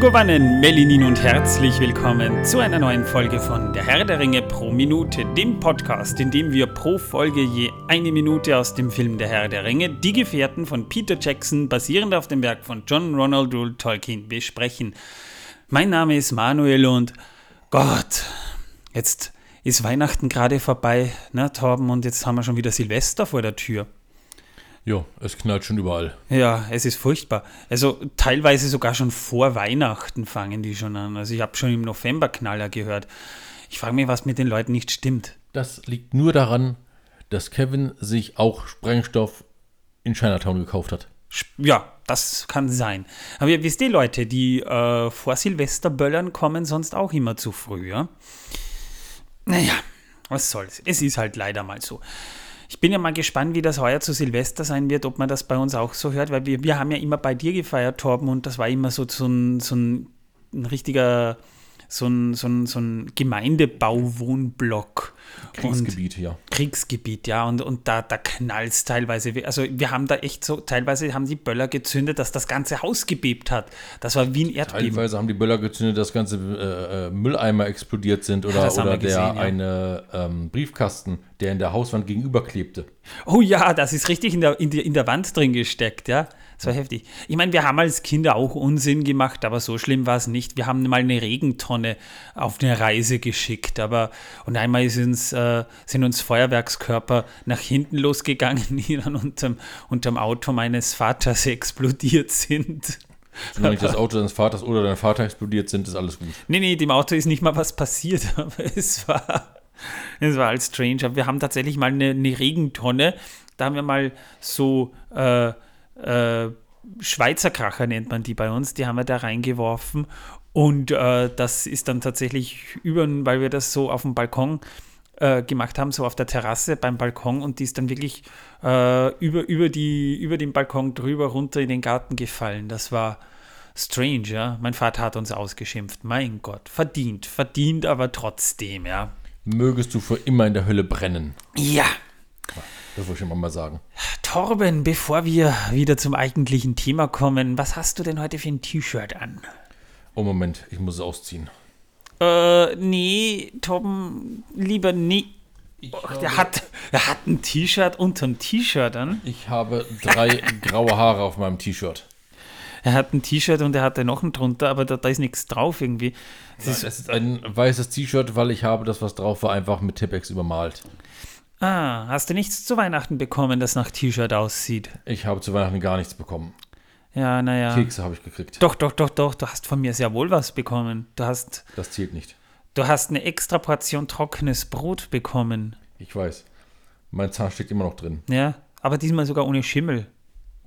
Megovanen, Melinin und herzlich willkommen zu einer neuen Folge von Der Herr der Ringe pro Minute, dem Podcast, in dem wir pro Folge je eine Minute aus dem Film Der Herr der Ringe, Die Gefährten von Peter Jackson, basierend auf dem Werk von John Ronald Rule Tolkien, besprechen. Mein Name ist Manuel und Gott, jetzt ist Weihnachten gerade vorbei, ne, Torben, und jetzt haben wir schon wieder Silvester vor der Tür. Ja, es knallt schon überall. Ja, es ist furchtbar. Also teilweise sogar schon vor Weihnachten fangen die schon an. Also ich habe schon im November Knaller gehört. Ich frage mich, was mit den Leuten nicht stimmt. Das liegt nur daran, dass Kevin sich auch Sprengstoff in Chinatown gekauft hat. Ja, das kann sein. Aber ihr wisst die Leute, die äh, vor Silvester böllern, kommen sonst auch immer zu früh, ja? Naja, was soll's. Es ist halt leider mal so. Ich bin ja mal gespannt, wie das heuer zu Silvester sein wird, ob man das bei uns auch so hört, weil wir, wir haben ja immer bei dir gefeiert, Torben, und das war immer so, so, ein, so ein, ein richtiger, so ein, so ein, so ein Gemeindebauwohnblock. Kriegsgebiet, und ja. Kriegsgebiet, ja, und, und da, da knallt es teilweise. Also wir haben da echt so, teilweise haben die Böller gezündet, dass das ganze Haus gebebt hat. Das war wie ein Erdbeben. Teilweise haben die Böller gezündet, dass ganze äh, äh, Mülleimer explodiert sind oder, haben oder gesehen, der ja. eine ähm, Briefkasten, der in der Hauswand gegenüber klebte. Oh ja, das ist richtig in der, in der, in der Wand drin gesteckt, ja. Das war heftig. Ich meine, wir haben als Kinder auch Unsinn gemacht, aber so schlimm war es nicht. Wir haben mal eine Regentonne auf eine Reise geschickt, aber und einmal uns, äh, sind uns Feuerwerkskörper nach hinten losgegangen, die dann unterm, unterm Auto meines Vaters explodiert sind. Wenn nicht das Auto deines Vaters oder dein Vater explodiert sind, ist alles gut. Nee, nee, dem Auto ist nicht mal was passiert, aber es war, es war alles strange. Aber wir haben tatsächlich mal eine, eine Regentonne, da haben wir mal so äh, äh, Schweizer Kracher nennt man die bei uns, die haben wir da reingeworfen und äh, das ist dann tatsächlich über, weil wir das so auf dem Balkon äh, gemacht haben, so auf der Terrasse beim Balkon und die ist dann wirklich äh, über, über, die, über den Balkon drüber runter in den Garten gefallen. Das war strange, ja. Mein Vater hat uns ausgeschimpft. Mein Gott, verdient, verdient, aber trotzdem, ja. Mögest du für immer in der Hölle brennen. Ja, Das wollte ich schon mal sagen. Torben, bevor wir wieder zum eigentlichen Thema kommen, was hast du denn heute für ein T-Shirt an? Oh, Moment, ich muss es ausziehen. Äh, nee, Torben, lieber nie. Och, der, hat, der hat ein T-Shirt unterm T-Shirt an. Ich habe drei graue Haare auf meinem T-Shirt. Er hat ein T-Shirt und er hat noch einen drunter, aber da, da ist nichts drauf irgendwie. Das Es ist, ist ein weißes T-Shirt, weil ich habe das, was drauf war, einfach mit Tippex übermalt. Ah, hast du nichts zu Weihnachten bekommen, das nach T-Shirt aussieht? Ich habe zu Weihnachten gar nichts bekommen. Ja, naja. Kekse habe ich gekriegt. Doch, doch, doch, doch, du hast von mir sehr wohl was bekommen. Du hast, Das zählt nicht. du hast eine extra Portion trockenes Brot bekommen. Ich weiß. Mein Zahn steckt immer noch drin. Ja, aber diesmal sogar ohne Schimmel.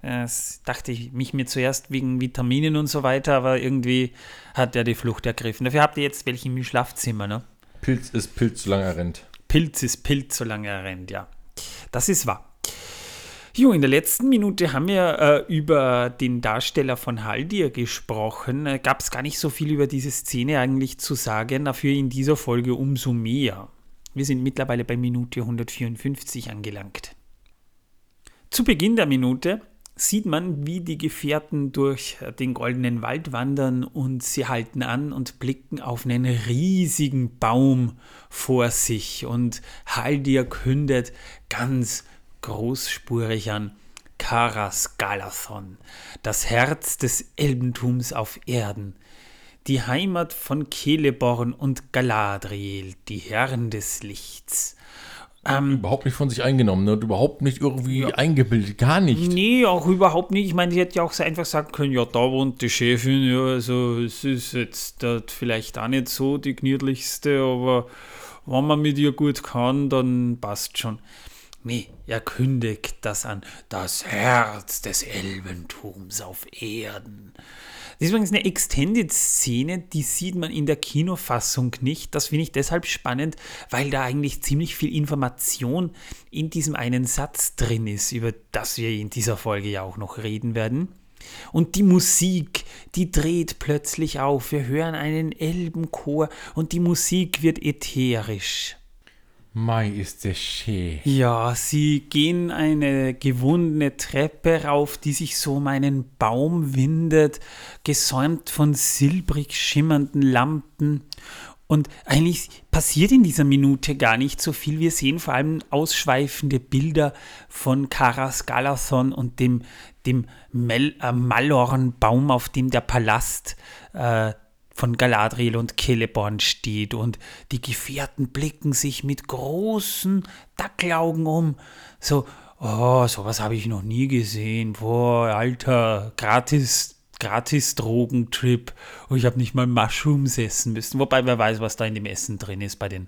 Das dachte ich mich mir zuerst wegen Vitaminen und so weiter, aber irgendwie hat er die Flucht ergriffen. Dafür habt ihr jetzt welche im Schlafzimmer, ne? Pilz ist Pilz, solange er rennt. Pilz ist Pilz, solange er rennt, ja. Das ist wahr. Jo, in der letzten Minute haben wir äh, über den Darsteller von Haldir gesprochen. Äh, Gab es gar nicht so viel über diese Szene eigentlich zu sagen, dafür in dieser Folge umso mehr. Wir sind mittlerweile bei Minute 154 angelangt. Zu Beginn der Minute sieht man, wie die Gefährten durch den goldenen Wald wandern und sie halten an und blicken auf einen riesigen Baum vor sich und Haldir kündet ganz großspurig an Karas Galathon, das Herz des Elbentums auf Erden, die Heimat von Celeborn und Galadriel, die Herren des Lichts. Ähm, Überhaupt nicht von sich eingenommen ne? und überhaupt nicht irgendwie eingebildet. Gar nicht. Nee, auch überhaupt nicht. Ich meine, die hätte ja auch so einfach sagen können, ja, da wohnt die Chefin, ja, also es ist jetzt dort vielleicht auch nicht so die gnädlichste, aber wenn man mit ihr gut kann, dann passt schon. Nee, er kündigt das an. Das Herz des Elbentums auf Erden. Das ist übrigens eine Extended-Szene, die sieht man in der Kinofassung nicht. Das finde ich deshalb spannend, weil da eigentlich ziemlich viel Information in diesem einen Satz drin ist, über das wir in dieser Folge ja auch noch reden werden. Und die Musik, die dreht plötzlich auf. Wir hören einen Elbenchor und die Musik wird ätherisch. Mai ist der schön. Ja, sie gehen eine gewundene Treppe rauf, die sich so um einen Baum windet, gesäumt von silbrig schimmernden Lampen. Und eigentlich passiert in dieser Minute gar nicht so viel. Wir sehen vor allem ausschweifende Bilder von Karas Galathon und dem, dem Mel äh, Malornbaum, auf dem der Palast äh, von Galadriel und Celeborn steht und die Gefährten blicken sich mit großen Dackelaugen um. So, oh, sowas habe ich noch nie gesehen. Boah, Alter, gratis, gratis Drogentrip. Oh, ich habe nicht mal Mushrooms essen müssen. Wobei, wer weiß, was da in dem Essen drin ist bei den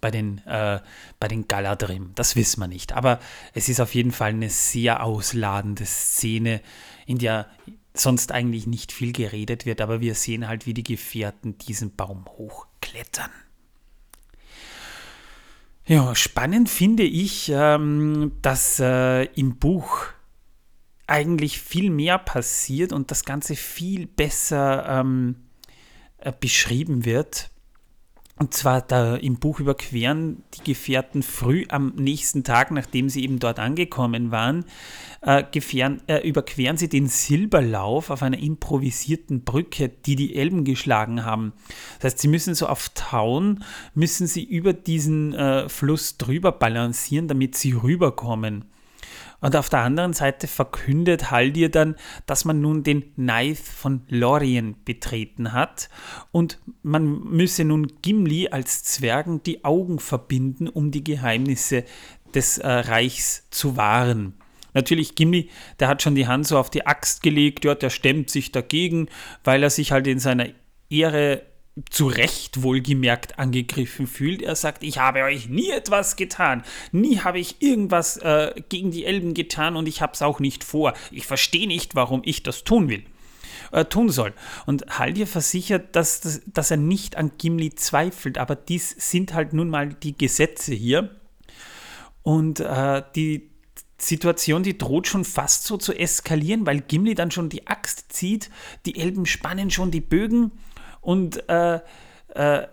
bei den, äh, bei den Galadrim. Das wissen wir nicht. Aber es ist auf jeden Fall eine sehr ausladende Szene, in der sonst eigentlich nicht viel geredet wird, aber wir sehen halt, wie die Gefährten diesen Baum hochklettern. Ja, spannend finde ich, ähm, dass äh, im Buch eigentlich viel mehr passiert und das Ganze viel besser ähm, äh, beschrieben wird. Und zwar da im Buch überqueren die Gefährten früh am nächsten Tag, nachdem sie eben dort angekommen waren, äh, gefähren, äh, überqueren sie den Silberlauf auf einer improvisierten Brücke, die die Elben geschlagen haben. Das heißt, sie müssen so auf Tauen, müssen sie über diesen äh, Fluss drüber balancieren, damit sie rüberkommen. Und auf der anderen Seite verkündet Haldir dann, dass man nun den Neith von Lorien betreten hat und man müsse nun Gimli als Zwergen die Augen verbinden, um die Geheimnisse des äh, Reichs zu wahren. Natürlich, Gimli, der hat schon die Hand so auf die Axt gelegt, ja, der stemmt sich dagegen, weil er sich halt in seiner Ehre zu Recht wohlgemerkt angegriffen fühlt. Er sagt, ich habe euch nie etwas getan. Nie habe ich irgendwas äh, gegen die Elben getan und ich habe es auch nicht vor. Ich verstehe nicht, warum ich das tun will. Äh, tun soll. Und Haldir versichert, dass, dass, dass er nicht an Gimli zweifelt, aber dies sind halt nun mal die Gesetze hier. Und äh, die Situation, die droht schon fast so zu eskalieren, weil Gimli dann schon die Axt zieht, die Elben spannen schon die Bögen und äh, äh,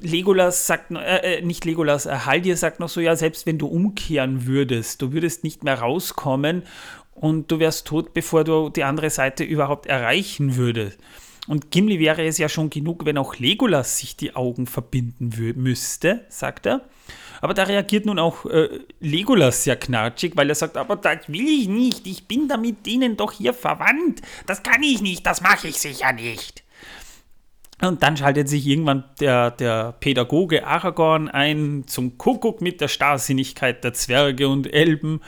Legolas sagt, äh, äh, nicht Legolas, äh, Haldir sagt noch so, ja, selbst wenn du umkehren würdest, du würdest nicht mehr rauskommen und du wärst tot, bevor du die andere Seite überhaupt erreichen würdest. Und Gimli wäre es ja schon genug, wenn auch Legolas sich die Augen verbinden müsste, sagt er. Aber da reagiert nun auch äh, Legolas sehr knatschig, weil er sagt, aber das will ich nicht, ich bin da mit denen doch hier verwandt. Das kann ich nicht, das mache ich sicher nicht. Und dann schaltet sich irgendwann der, der Pädagoge Aragorn ein zum Kuckuck mit der Starrsinnigkeit der Zwerge und Elben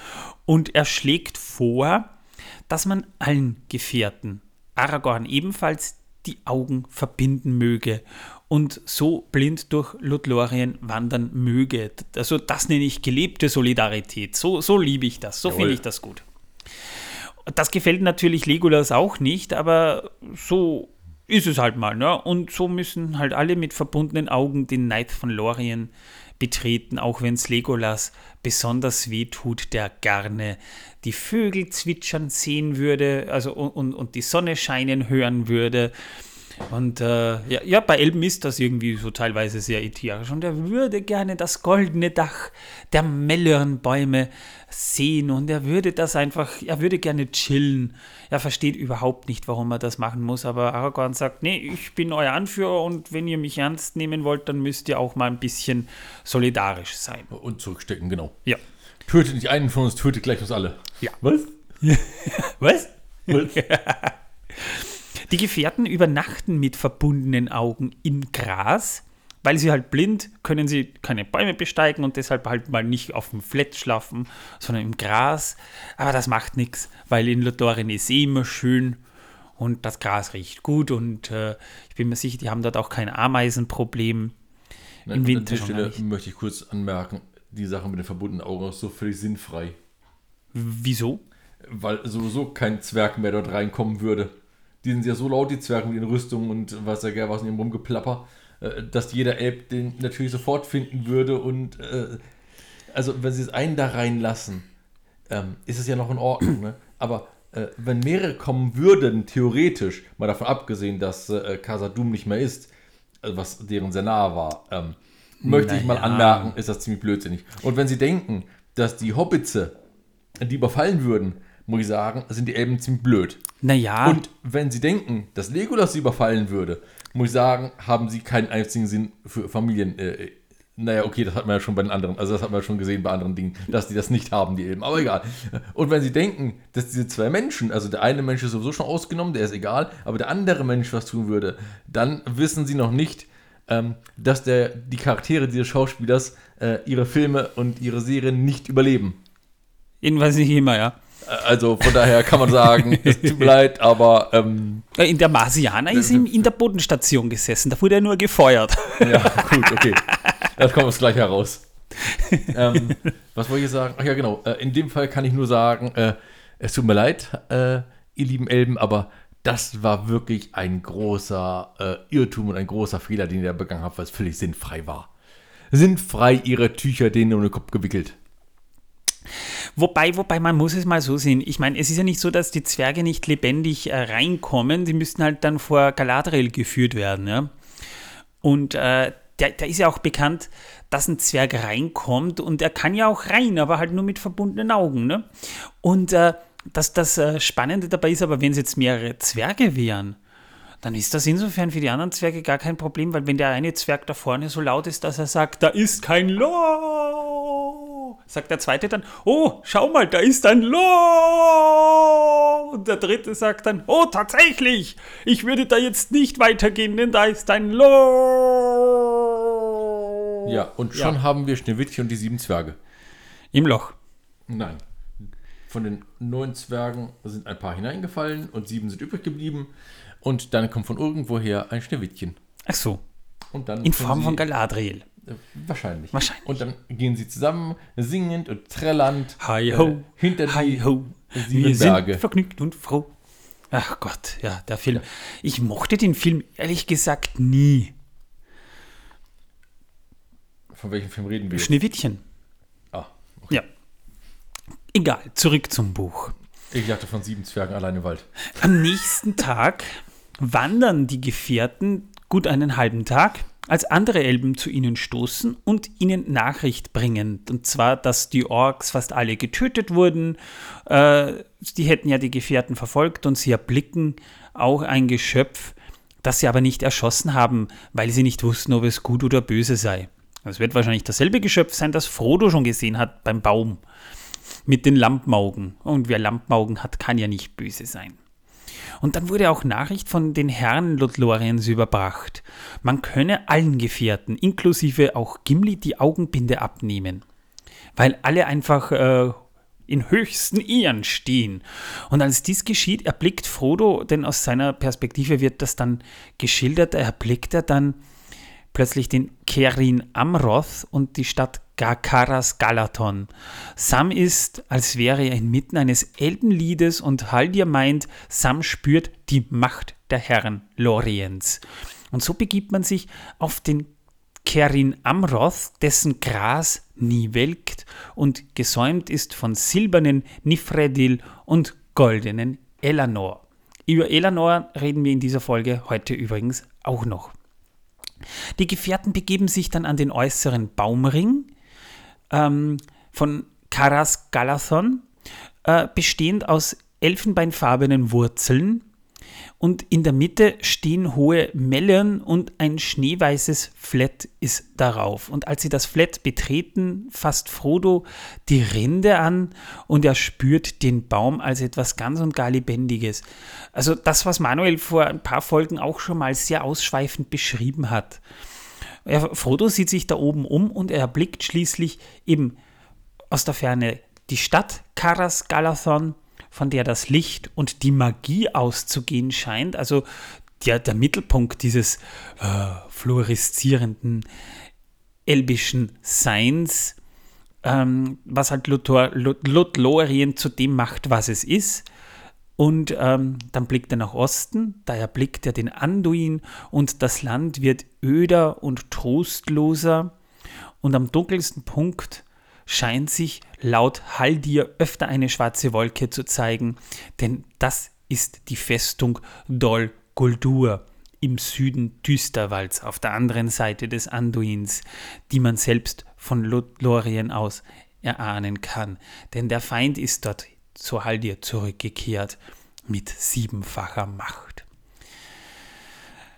und er schlägt vor, dass man allen Gefährten, Aragorn ebenfalls, die Augen verbinden möge und so blind durch Lothlorien wandern möge. Also das nenne ich gelebte Solidarität. So, so liebe ich das, so finde ich das gut. Das gefällt natürlich Legolas auch nicht, aber so ist es halt mal. Ne? Und so müssen halt alle mit verbundenen Augen den Neid von Lorien betreten, auch wenn es Legolas besonders weh tut, der gerne die Vögel zwitschern sehen würde, also und, und die Sonne scheinen hören würde und äh, ja, ja, bei Elben ist das irgendwie so teilweise sehr ätherisch. Und er würde gerne das goldene Dach der Mellernbäume sehen und er würde das einfach, er würde gerne chillen. Er versteht überhaupt nicht, warum er das machen muss, aber Aragorn sagt, nee, ich bin euer Anführer und wenn ihr mich ernst nehmen wollt, dann müsst ihr auch mal ein bisschen solidarisch sein. Und zurückstecken, genau. Ja. Tötet nicht einen von uns, tötet gleich uns alle. Ja. Was? Was? Was? Die Gefährten übernachten mit verbundenen Augen im Gras. Weil sie halt blind, können sie keine Bäume besteigen und deshalb halt mal nicht auf dem Flat schlafen, sondern im Gras. Aber das macht nichts, weil in Lothlorien ist eh immer schön und das Gras riecht gut und äh, ich bin mir sicher, die haben dort auch kein Ameisenproblem. Nein, Im Winter an der Stelle möchte ich kurz anmerken, die Sache mit den verbundenen Augen ist so völlig sinnfrei. Wieso? Weil sowieso kein Zwerg mehr dort reinkommen würde die sind ja so laut, die Zwerge mit ihren Rüstungen und was ja was in ihrem Rumgeplapper, äh, dass jeder Elb den natürlich sofort finden würde und äh, also wenn sie es einen da reinlassen, ähm, ist es ja noch in Ordnung, ne? aber äh, wenn mehrere kommen würden, theoretisch, mal davon abgesehen, dass äh, Casa Doom nicht mehr ist, also was deren sehr nahe war, ähm, möchte ich mal Naja. anmerken, ist das ziemlich blödsinnig. Und wenn Sie denken, dass die Hobbitze die überfallen würden, muss ich sagen, sind die Elben ziemlich blöd. Naja, Und wenn Sie denken, dass Legolas sie überfallen würde, muss ich sagen, haben Sie keinen einzigen Sinn für Familien. Äh, naja, okay, das hat man ja schon bei den anderen, also das hat man ja schon gesehen bei anderen Dingen, dass die das nicht haben, die Elben. Aber egal. Und wenn Sie denken, dass diese zwei Menschen, also der eine Mensch ist sowieso schon ausgenommen, der ist egal, aber der andere Mensch was tun würde, dann wissen Sie noch nicht, ähm, dass der, die Charaktere dieses Schauspielers äh, ihre Filme und ihre Serien nicht überleben. jedenfalls nicht immer, ja. Also von daher kann man sagen, es tut mir leid, aber ähm, Äh, In der Marsianer ist ihm in der Bodenstation gesessen, da wurde er nur gefeuert. Ja, gut, okay. Das kommt uns gleich heraus. ähm, was wollte ich sagen? Ach ja, genau. Äh, in dem Fall kann ich nur sagen, äh, es tut mir leid, äh, ihr lieben Elben, aber das war wirklich ein großer äh, Irrtum und ein großer Fehler, den ihr begangen habt, weil es völlig sinnfrei war. Sinnfrei ihre Tücher denen um den Kopf gewickelt. Wobei, wobei, man muss es mal so sehen. Ich meine, es ist ja nicht so, dass die Zwerge nicht lebendig äh, reinkommen. Die müssten halt dann vor Galadriel geführt werden, ja. Und äh, der ist ja auch bekannt, dass ein Zwerg reinkommt und er kann ja auch rein, aber halt nur mit verbundenen Augen, ne? Und äh, dass das äh, Spannende dabei ist, aber wenn es jetzt mehrere Zwerge wären, dann ist das insofern für die anderen Zwerge gar kein Problem, weil wenn der eine Zwerg da vorne so laut ist, dass er sagt, da ist kein Loh, sagt der zweite dann, oh, schau mal, da ist ein Loh. Und der dritte sagt dann, oh, tatsächlich, ich würde da jetzt nicht weitergehen, denn da ist ein Loh. Ja, und schon Ja. haben wir Schneewittchen und die sieben Zwerge. Im Loch. Nein. Von den neun Zwergen sind ein paar hineingefallen und sieben sind übrig geblieben. Und dann kommt von irgendwoher ein Schneewittchen. Ach so, Und dann in Form von Galadriel. Äh, Wahrscheinlich. Wahrscheinlich. Und dann gehen sie zusammen, singend und trällernd Hi äh, ho, hinter die hi ho, sieben wir sind Berge. vergnügt und froh. Ach Gott, ja, der Film. Ich mochte den Film ehrlich gesagt nie. Von welchem Film reden wir? jetzt? Schneewittchen. Ah, Ja. Egal, zurück zum Buch. ich dachte von sieben Zwergen allein im Wald. Am nächsten Tag wandern die Gefährten gut einen halben Tag, als andere Elben zu ihnen stoßen und ihnen Nachricht bringen. Und zwar, dass die Orks fast alle getötet wurden. Äh, die hätten ja die Gefährten verfolgt und sie erblicken auch ein Geschöpf, das sie aber nicht erschossen haben, weil sie nicht wussten, ob es gut oder böse sei. Es wird wahrscheinlich dasselbe Geschöpf sein, das Frodo schon gesehen hat beim Baum mit den Lampenaugen. Und wer Lampenaugen hat, kann ja nicht böse sein. Und dann wurde auch Nachricht von den Herren Lothloriens überbracht. Man könne allen Gefährten, inklusive auch Gimli, die Augenbinde abnehmen. Weil alle einfach äh, in höchsten Ehren stehen. Und als dies geschieht, erblickt Frodo, denn aus seiner Perspektive wird das dann geschildert, erblickt er dann plötzlich den Kerin Amroth und die Stadt Gakaras Galaton. Sam ist, als wäre er inmitten eines Elbenliedes und Haldir meint, Sam spürt die Macht der Herren Loriens. Und so begibt man sich auf den Kerin Amroth, dessen Gras nie welkt und gesäumt ist von silbernen Nifredil und goldenen Elanor. Über Elanor reden wir in dieser Folge heute übrigens auch noch. Die Gefährten begeben sich dann an den äußeren Baumring ähm, von Karas Galathon, äh, bestehend aus elfenbeinfarbenen Wurzeln. Und in der Mitte stehen hohe Mellern und ein schneeweißes Flat ist darauf. Und als sie das Flat betreten, fasst Frodo die Rinde an und er spürt den Baum als etwas ganz und gar Lebendiges. Also das, was Manuel vor ein paar Folgen auch schon mal sehr ausschweifend beschrieben hat. Frodo sieht sich da oben um und er erblickt schließlich eben aus der Ferne die Stadt Karas Galathon, von der das Licht und die Magie auszugehen scheint. Also der, der Mittelpunkt dieses äh, fluoreszierenden elbischen Seins, ähm, was halt Lothlorien zu dem macht, was es ist. Und ähm, dann blickt er nach Osten, da erblickt er den Anduin und das Land wird öder und trostloser. Und am dunkelsten Punkt scheint sich laut Haldir öfter eine schwarze Wolke zu zeigen, denn das ist die Festung Dol Guldur im Süden Düsterwalds auf der anderen Seite des Anduins, die man selbst von Lothlorien aus erahnen kann. Denn der Feind ist dort zu Haldir zurückgekehrt mit siebenfacher Macht.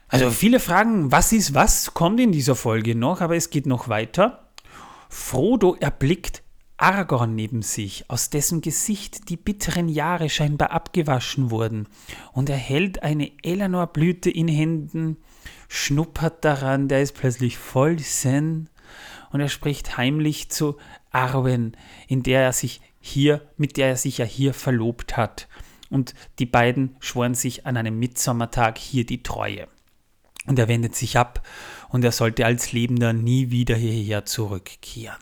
Also viele Fragen, was ist was, kommt in dieser Folge noch, aber es geht noch weiter. Frodo erblickt Aragorn neben sich, aus dessen Gesicht die bitteren Jahre scheinbar abgewaschen wurden, und er hält eine Eleanor-Blüte in Händen, schnuppert daran, der ist plötzlich voll Zen, und er spricht heimlich zu Arwen, in der er sich hier, mit der er sich ja hier verlobt hat. Und die beiden schworen sich an einem Mitsommertag hier die Treue. Und er wendet sich ab und er sollte als Lebender nie wieder hierher zurückkehren.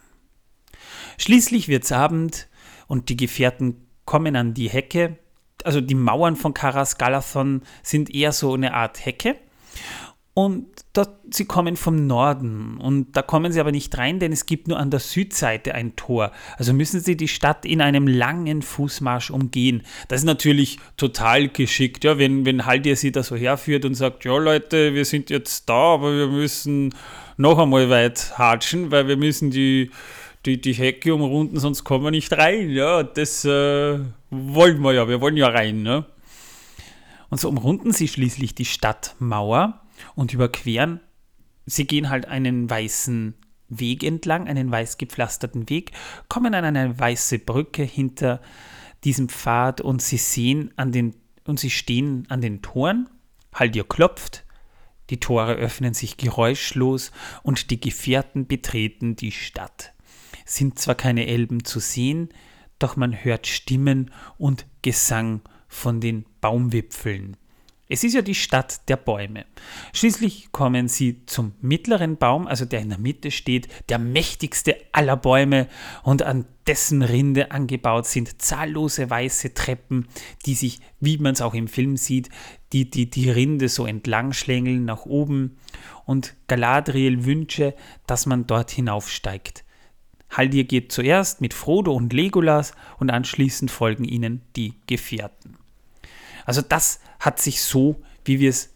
Schließlich wird's Abend und die Gefährten kommen an die Hecke. Also die Mauern von Karas Galathon sind eher so eine Art Hecke. Und dort, sie kommen vom Norden und da kommen sie aber nicht rein, denn es gibt nur an der Südseite ein Tor. Also müssen sie die Stadt in einem langen Fußmarsch umgehen. Das ist natürlich total geschickt, ja, wenn, wenn Haldir sie da so herführt und sagt, ja Leute, wir sind jetzt da, aber wir müssen noch einmal weit hatschen, weil wir müssen die, die, die Hecke umrunden, sonst kommen wir nicht rein. Ja, das äh, wollen wir ja, wir wollen ja rein. Ne? Und so umrunden sie schließlich die Stadtmauer und überqueren. Sie gehen halt einen weißen Weg entlang, einen weiß gepflasterten Weg, kommen an eine weiße Brücke hinter diesem Pfad und sie sehen an den und sie stehen an den Toren. Haldir klopft, die Tore öffnen sich geräuschlos und die Gefährten betreten die Stadt. Sind zwar keine Elben zu sehen, doch man hört Stimmen und Gesang von den Baumwipfeln. Es ist ja die Stadt der Bäume. Schließlich kommen sie zum mittleren Baum, also der in der Mitte steht, der mächtigste aller Bäume und an dessen Rinde angebaut sind zahllose weiße Treppen, die sich, wie man es auch im Film sieht, die, die die Rinde so entlang schlängeln nach oben und Galadriel wünsche, dass man dort hinaufsteigt. Haldir geht zuerst mit Frodo und Legolas und anschließend folgen ihnen die Gefährten. Also das hat sich so, wie wir es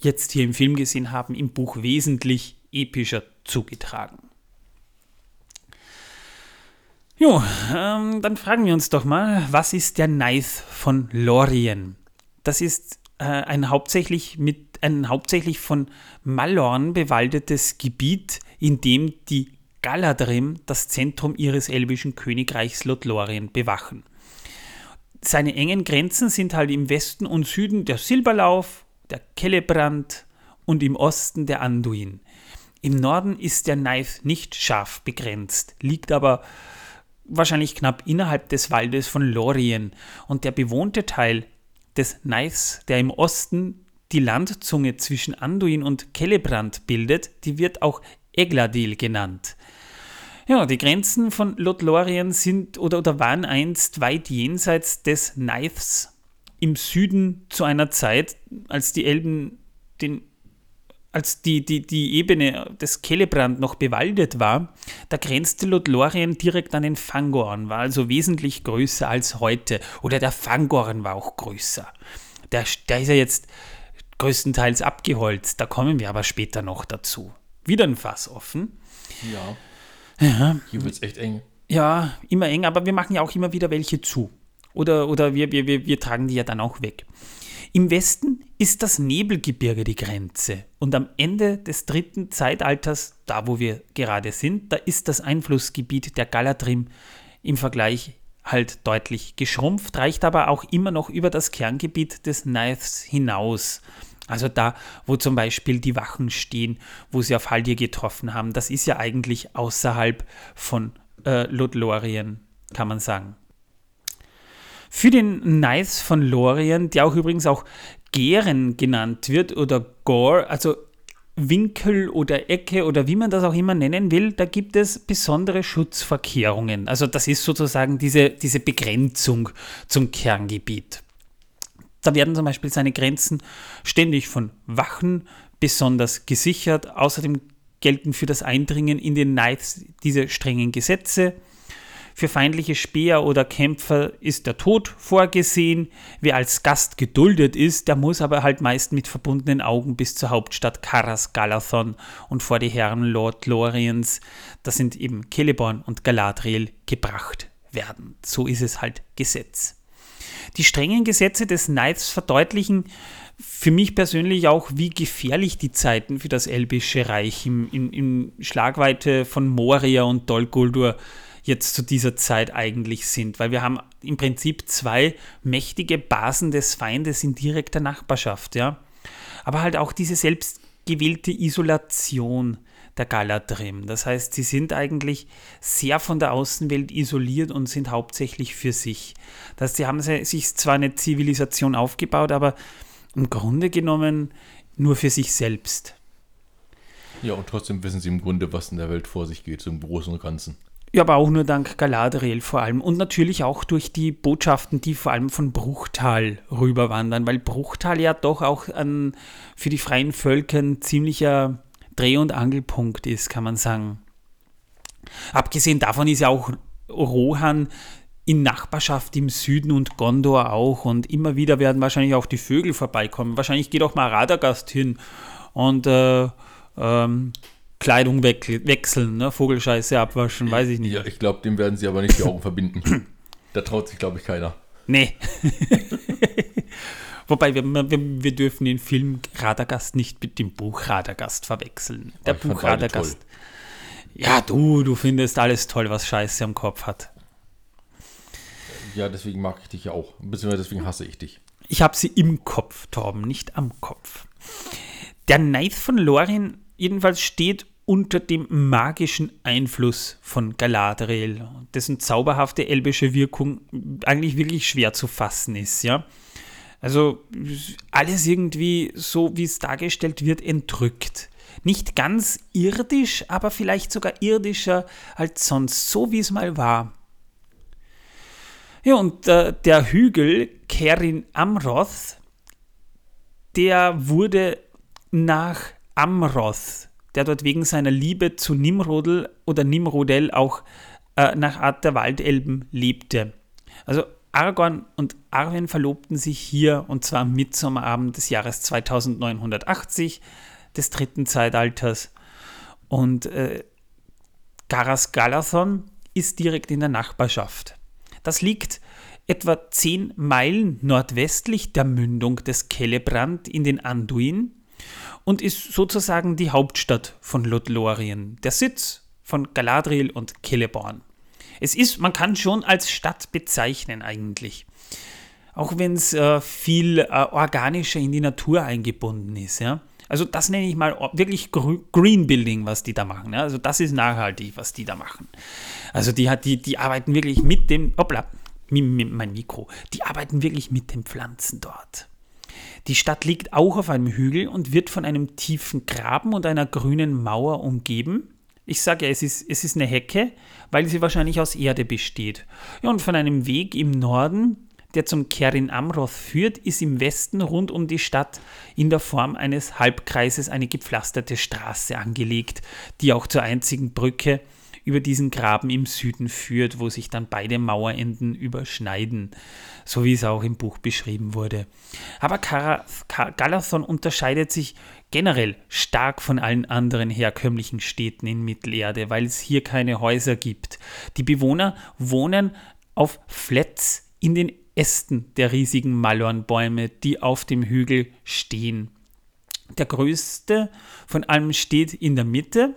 jetzt hier im Film gesehen haben, im Buch wesentlich epischer zugetragen. Jo, ähm, dann fragen wir uns doch mal, was ist der Knife von Lorien? Das ist äh, ein hauptsächlich mit ein hauptsächlich von Malorn bewaldetes Gebiet, in dem die Galadrim das Zentrum ihres elbischen Königreichs Lothlorien bewachen seine engen Grenzen sind halt im Westen und Süden der Silberlauf, der Kellebrand und im Osten der Anduin. Im Norden ist der Knife nicht scharf begrenzt, liegt aber wahrscheinlich knapp innerhalb des Waldes von Lorien und der bewohnte Teil des Knives, der im Osten die Landzunge zwischen Anduin und Kellebrand bildet, die wird auch Egladil genannt. Ja, die Grenzen von Lothlorien sind oder, oder waren einst weit jenseits des Knives im Süden zu einer Zeit, als die Elben den als die, die, die Ebene des Kellebrand noch bewaldet war, da grenzte Lothlorien direkt an den Fangorn, war also wesentlich größer als heute. Oder der Fangorn war auch größer. Der, der ist ja jetzt größtenteils abgeholzt, da kommen wir aber später noch dazu. Wieder ein Fass offen. Ja. Ja. Hier wird es echt eng. Ja, immer eng, aber wir machen ja auch immer wieder welche zu. Oder, oder wir, wir, wir, wir tragen die ja dann auch weg. Im Westen ist das Nebelgebirge die Grenze. Und am Ende des dritten Zeitalters, da wo wir gerade sind, da ist das Einflussgebiet der Galadrim im Vergleich halt deutlich geschrumpft, reicht aber auch immer noch über das Kerngebiet des Knives hinaus. Also da, wo zum Beispiel die Wachen stehen, wo sie auf Haldir getroffen haben, das ist ja eigentlich außerhalb von äh, Lothlorien, kann man sagen. Für den Knights von Lorien, der auch übrigens auch Gären genannt wird oder Gore, also Winkel oder Ecke oder wie man das auch immer nennen will, da gibt es besondere Schutzverkehrungen. Also das ist sozusagen diese, diese Begrenzung zum Kerngebiet. Da werden zum Beispiel seine Grenzen ständig von Wachen besonders gesichert. Außerdem gelten für das Eindringen in den Knights diese strengen Gesetze. Für feindliche Speer oder Kämpfer ist der Tod vorgesehen. Wer als Gast geduldet ist, der muss aber halt meist mit verbundenen Augen bis zur Hauptstadt Karas Galathon und vor die Herren Lord Loriens, das sind eben Celeborn und Galadriel, gebracht werden. So ist es halt Gesetz. Die strengen Gesetze des Knights verdeutlichen für mich persönlich auch, wie gefährlich die Zeiten für das Elbische Reich im, im, im Schlagweite von Moria und Dol Guldur jetzt zu dieser Zeit eigentlich sind, weil wir haben im Prinzip zwei mächtige Basen des Feindes in direkter Nachbarschaft, ja. Aber halt auch diese selbstgewählte Isolation der Galadrim. Das heißt, sie sind eigentlich sehr von der Außenwelt isoliert und sind hauptsächlich für sich. Das heißt, sie haben sich zwar eine Zivilisation aufgebaut, aber im Grunde genommen nur für sich selbst. Ja, und trotzdem wissen sie im Grunde, was in der Welt vor sich geht, so im Großen und Ganzen. Ja, aber auch nur dank Galadriel vor allem. Und natürlich auch durch die Botschaften, die vor allem von Bruchtal rüberwandern, weil Bruchtal ja doch auch ein, für die freien Völker ein ziemlicher Dreh- und Angelpunkt ist, kann man sagen. Abgesehen davon ist ja auch Rohan in Nachbarschaft im Süden und Gondor auch. Und immer wieder werden wahrscheinlich auch die Vögel vorbeikommen. Wahrscheinlich geht auch mal Radagast hin und äh, ähm, Kleidung wechseln, ne? Vogelscheiße abwaschen, weiß ich nicht. Ja, ich glaube, dem werden sie aber nicht die Augen verbinden. Da traut sich, glaube ich, keiner. Nee. Wobei, wir, wir, wir, dürfen den Film Radagast nicht mit dem Buch Radagast verwechseln. Der Buch Radagast. Ja, du, du findest alles toll, was Scheiße am Kopf hat. Ja, deswegen mag ich dich ja auch. Beziehungsweise deswegen hasse ich dich. Ich habe sie im Kopf, Torben, nicht am Kopf. Der Knight von Lorien jedenfalls steht unter dem magischen Einfluss von Galadriel, dessen zauberhafte elbische Wirkung eigentlich wirklich schwer zu fassen ist, ja. Also alles irgendwie so, wie es dargestellt wird, entrückt. Nicht ganz irdisch, aber vielleicht sogar irdischer als sonst, so wie es mal war. Ja, und äh, der Hügel Kerin Amroth, der wurde nach Amroth, der dort wegen seiner Liebe zu Nimrodel oder Nimrodel auch äh, nach Art der Waldelben lebte. Also Aragorn und Arwen verlobten sich hier und zwar am Mitsommerabend des Jahres 2980 des dritten Zeitalters. Und äh, Garas Galathon ist direkt in der Nachbarschaft. Das liegt etwa 10 Meilen nordwestlich der Mündung des Kellebrand in den Anduin und ist sozusagen die Hauptstadt von Lothlorien, der Sitz von Galadriel und Celeborn. Es ist, man kann schon als Stadt bezeichnen eigentlich. Auch wenn es äh, viel äh, organischer in die Natur eingebunden ist, ja. Also das nenne ich mal wirklich Green Building, was die da machen. Ja? Also das ist nachhaltig, was die da machen. Also die, die, die arbeiten wirklich mit dem, hoppla, mein Mikro, die arbeiten wirklich mit den Pflanzen dort. Die Stadt liegt auch auf einem Hügel und wird von einem tiefen Graben und einer grünen Mauer umgeben. Ich sage ja, es ist, es ist eine Hecke, weil sie wahrscheinlich aus Erde besteht. Ja, und von einem Weg im Norden der zum Kerin Amroth führt, ist im Westen rund um die Stadt in der Form eines Halbkreises eine gepflasterte Straße angelegt, die auch zur einzigen Brücke über diesen Graben im Süden führt, wo sich dann beide Mauerenden überschneiden, so wie es auch im Buch beschrieben wurde. Aber Galathon unterscheidet sich generell stark von allen anderen herkömmlichen Städten in Mittelerde, weil es hier keine Häuser gibt. Die Bewohner wohnen auf Flats in den Ästen der riesigen Malornbäume, die auf dem Hügel stehen. Der größte von allem steht in der Mitte,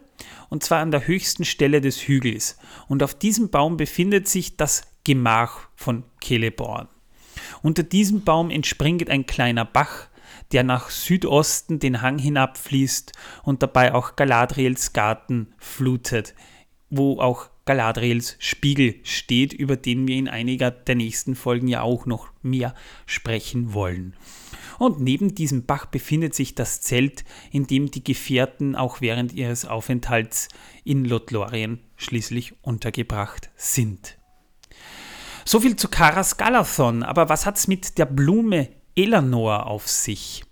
und zwar an der höchsten Stelle des Hügels. Und auf diesem Baum befindet sich das Gemach von Celeborn. Unter diesem Baum entspringt ein kleiner Bach, der nach Südosten den Hang hinabfließt und dabei auch Galadriels Garten flutet, wo auch Galadriels Spiegel steht, über den wir in einiger der nächsten Folgen ja auch noch mehr sprechen wollen. Und neben diesem Bach befindet sich das Zelt, in dem die Gefährten auch während ihres Aufenthalts in Lothlorien schließlich untergebracht sind. Soviel zu Karas Galathon, aber was hat's mit der Blume Elanor auf sich?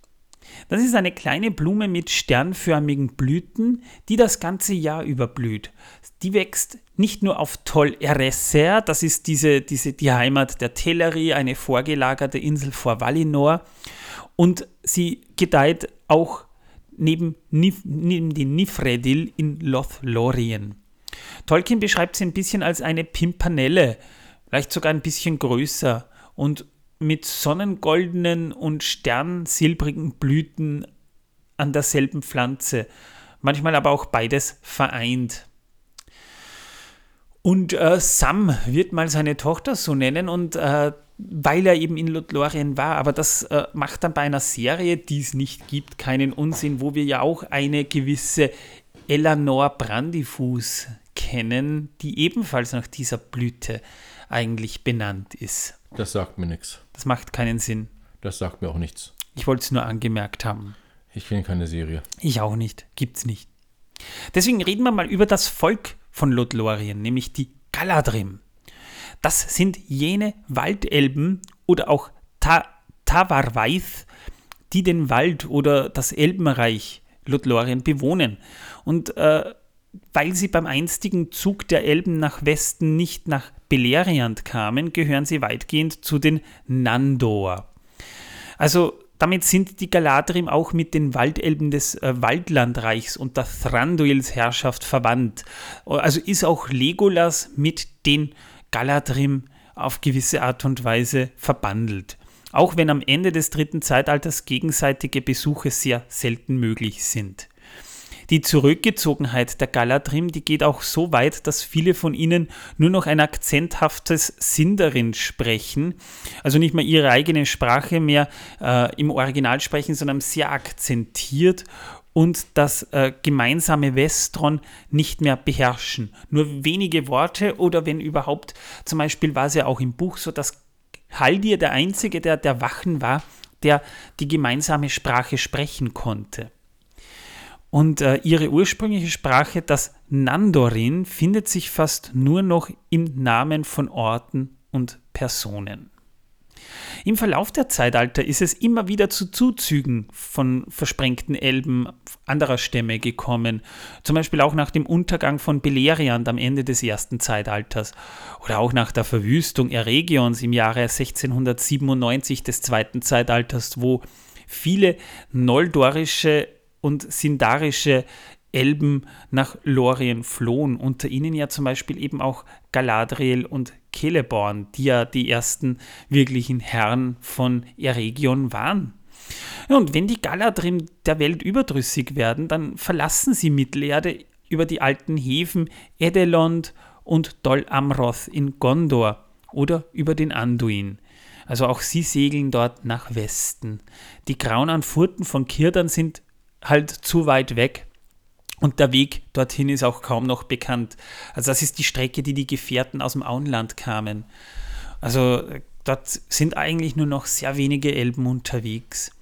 Das ist eine kleine Blume mit sternförmigen Blüten, die das ganze Jahr über blüht. Die wächst nicht nur auf Tol Eresser, das ist diese, diese, die Heimat der Tellerie, eine vorgelagerte Insel vor Valinor, und sie gedeiht auch neben, neben den Nifredil in Lothlorien. Tolkien beschreibt sie ein bisschen als eine Pimpanelle, vielleicht sogar ein bisschen größer und mit sonnengoldenen und sternsilbrigen Blüten an derselben Pflanze, manchmal aber auch beides vereint. Und äh, Sam wird mal seine Tochter so nennen und äh, weil er eben in Lothlorien war, aber das äh, macht dann bei einer Serie, die es nicht gibt, keinen Unsinn, wo wir ja auch eine gewisse Eleanor Brandyfuß kennen, die ebenfalls nach dieser Blüte eigentlich benannt ist. Das sagt mir nichts. Das macht keinen Sinn. Das sagt mir auch nichts. Ich wollte es nur angemerkt haben. Ich kenne keine Serie. Ich auch nicht. Gibt's nicht. Deswegen reden wir mal über das Volk von Lothlorien, nämlich die Galadrim. Das sind jene Waldelben oder auch Ta Tavarweith, die den Wald oder das Elbenreich Lothlorien bewohnen. Und äh, weil sie beim einstigen Zug der Elben nach Westen nicht nach Beleriand kamen, gehören sie weitgehend zu den Nandor. Also damit sind die Galadrim auch mit den Waldelben des äh, Waldlandreichs unter Thranduils Herrschaft verwandt. Also ist auch Legolas mit den Galadrim auf gewisse Art und Weise verbandelt. Auch wenn am Ende des dritten Zeitalters gegenseitige Besuche sehr selten möglich sind. Die Zurückgezogenheit der Galadrim, die geht auch so weit, dass viele von ihnen nur noch ein akzenthaftes Sindarin sprechen, also nicht mehr ihre eigene Sprache mehr äh, im Original sprechen, sondern sehr akzentiert und das äh, gemeinsame Westron nicht mehr beherrschen. Nur wenige Worte oder wenn überhaupt, zum Beispiel war es ja auch im Buch so, dass Haldir der Einzige, der der Wachen war, der die gemeinsame Sprache sprechen konnte. Und äh, ihre ursprüngliche Sprache, das Nandorin, findet sich fast nur noch im Namen von Orten und Personen. Im Verlauf der Zeitalter ist es immer wieder zu Zuzügen von versprengten Elben anderer Stämme gekommen, zum Beispiel auch nach dem Untergang von Beleriand am Ende des ersten Zeitalters oder auch nach der Verwüstung Eregions im Jahre 1697 des zweiten Zeitalters, wo viele noldorische und sindarische Elben nach Lorien flohen, unter ihnen ja zum Beispiel eben auch Galadriel und Celeborn, die ja die ersten wirklichen Herren von Eregion waren. und wenn die Galadrim der Welt überdrüssig werden, dann verlassen sie Mittelerde über die alten Häfen Edelond und Dol Amroth in Gondor oder über den Anduin. Also auch sie segeln dort nach Westen. Die grauen Anfurten von Kirdan sind halt zu weit weg. Und der Weg dorthin ist auch kaum noch bekannt. Also das ist die Strecke, die die Gefährten aus dem Auenland kamen. Also dort sind eigentlich nur noch sehr wenige Elben unterwegs.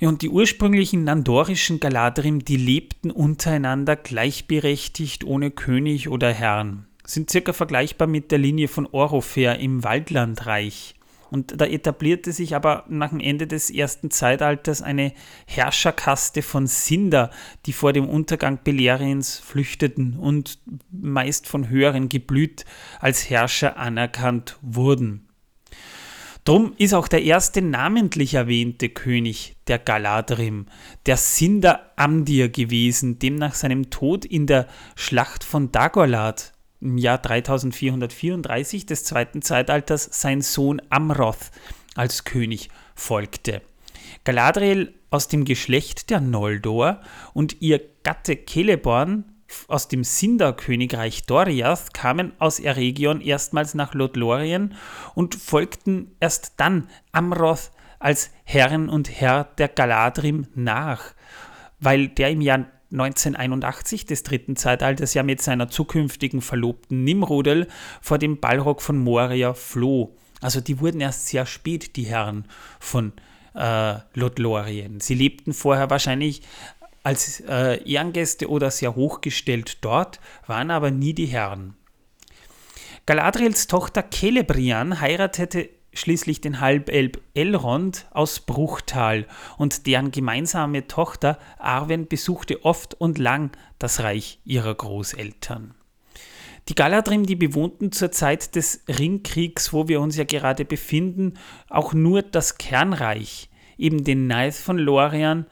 Und die ursprünglichen nandorischen Galadrim, die lebten untereinander gleichberechtigt ohne König oder Herrn. Sind circa vergleichbar mit der Linie von Orofer im Waldlandreich. Und da etablierte sich aber nach dem Ende des ersten Zeitalters eine Herrscherkaste von Sinder, die vor dem Untergang Beleriens flüchteten und meist von höheren Geblüt als Herrscher anerkannt wurden. Drum ist auch der erste namentlich erwähnte König der Galadrim, der Sinder Amdir gewesen, dem nach seinem Tod in der Schlacht von Dagorlad im Jahr 3434 des zweiten Zeitalters sein Sohn Amroth als König folgte. Galadriel aus dem Geschlecht der Noldor und ihr Gatte Celeborn aus dem Sindar-Königreich Doriath kamen aus Eregion erstmals nach Lothlorien und folgten erst dann Amroth als Herrn und Herr der Galadrim nach, weil der im Jahr 1981 des dritten Zeitalters ja mit seiner zukünftigen Verlobten Nimrodel vor dem Ballrock von Moria floh. Also die wurden erst sehr spät die Herren von äh, Lothlorien. Sie lebten vorher wahrscheinlich als äh, Ehrengäste oder sehr hochgestellt dort, waren aber nie die Herren. Galadriels Tochter Celebrian heiratete schließlich den Halbelb Elrond aus Bruchtal und deren gemeinsame Tochter Arwen besuchte oft und lang das Reich ihrer Großeltern. Die Galadrim, die bewohnten zur Zeit des Ringkriegs, wo wir uns ja gerade befinden, auch nur das Kernreich, eben den Neith von Lorien,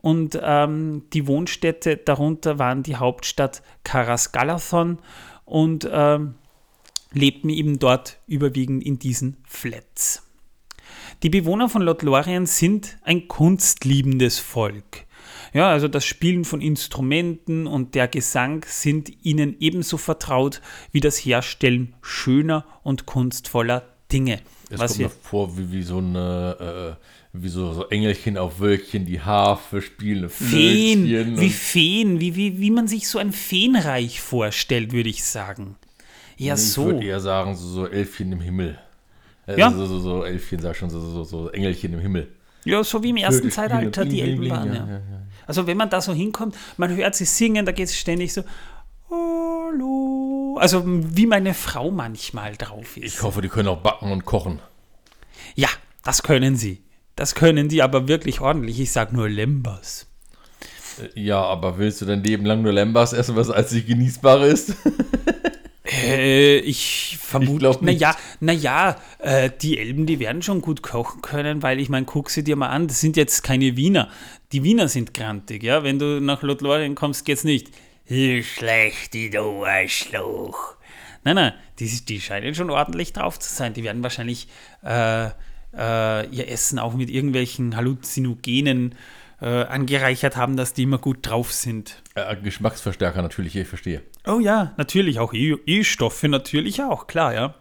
und ähm, die Wohnstätte darunter waren die Hauptstadt Karas Galathon und ähm, lebten eben dort überwiegend in diesen Flats. Die Bewohner von Lothlorien sind ein kunstliebendes Volk. Ja, also das Spielen von Instrumenten und der Gesang sind ihnen ebenso vertraut wie das Herstellen schöner und kunstvoller Dinge. Es kommt mir vor wie, wie so eine, äh, wie so, so, Engelchen auf Wölkchen, die Harfe spielen. Feen, wie Feen, wie, wie, wie man sich so ein Feenreich vorstellt, würde ich sagen. Ja, ich so. Ich würde eher sagen, so, so Elfchen im Himmel. Also ja. So, so, so Elfchen, sag schon, so, so, Engelchen im Himmel. Ja, so wie im ersten Zeitalter die Elben waren. Ja. Ja, also wenn man da so hinkommt, man hört sie singen, da geht es ständig so, Hallo. Also wie meine Frau manchmal drauf ist. Ich hoffe, die können auch backen und kochen. Ja, das können sie. Das können die aber wirklich ordentlich. Ich sag nur Lembas. Äh, ja, aber willst du dein Leben lang nur Lembas essen, was als nicht genießbar ist? Äh, ich vermute, ich naja, naja äh, die Elben, die werden schon gut kochen können, weil ich meine, guck sie dir mal an, das sind jetzt keine Wiener. Die Wiener sind grantig, ja. Wenn du nach Lothlorien kommst, geht's nicht. Schlecht, du Arschloch. Nein, nein, die, die scheinen schon ordentlich drauf zu sein. Die werden wahrscheinlich äh, äh, ihr Essen auch mit irgendwelchen Halluzinogenen äh, angereichert haben, dass die immer gut drauf sind. Äh, Geschmacksverstärker natürlich, ich verstehe. Oh ja, natürlich auch E-Stoffe, natürlich auch, klar, ja.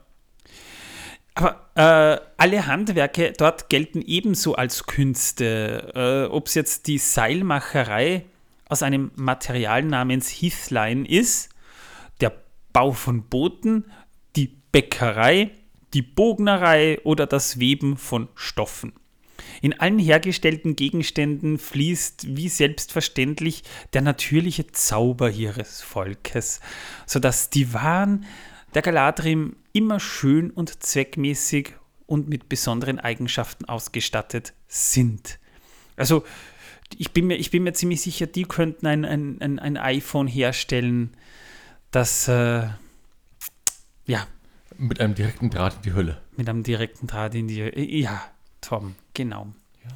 Aber äh, alle Handwerke dort gelten ebenso als Künste. Äh, Ob es jetzt die Seilmacherei aus einem Material namens Heathline ist, der Bau von Booten, die Bäckerei, die Bognerei oder das Weben von Stoffen. In allen hergestellten Gegenständen fließt wie selbstverständlich der natürliche Zauber ihres Volkes, sodass die Waren der Galadrim immer schön und zweckmäßig und mit besonderen Eigenschaften ausgestattet sind. Also ich bin mir, ich bin mir ziemlich sicher, die könnten ein, ein, ein, ein iPhone herstellen, das äh, ja. Mit einem direkten Draht in die Hölle. Mit einem direkten Draht in die Hölle. Ja, Tom, genau. Ja.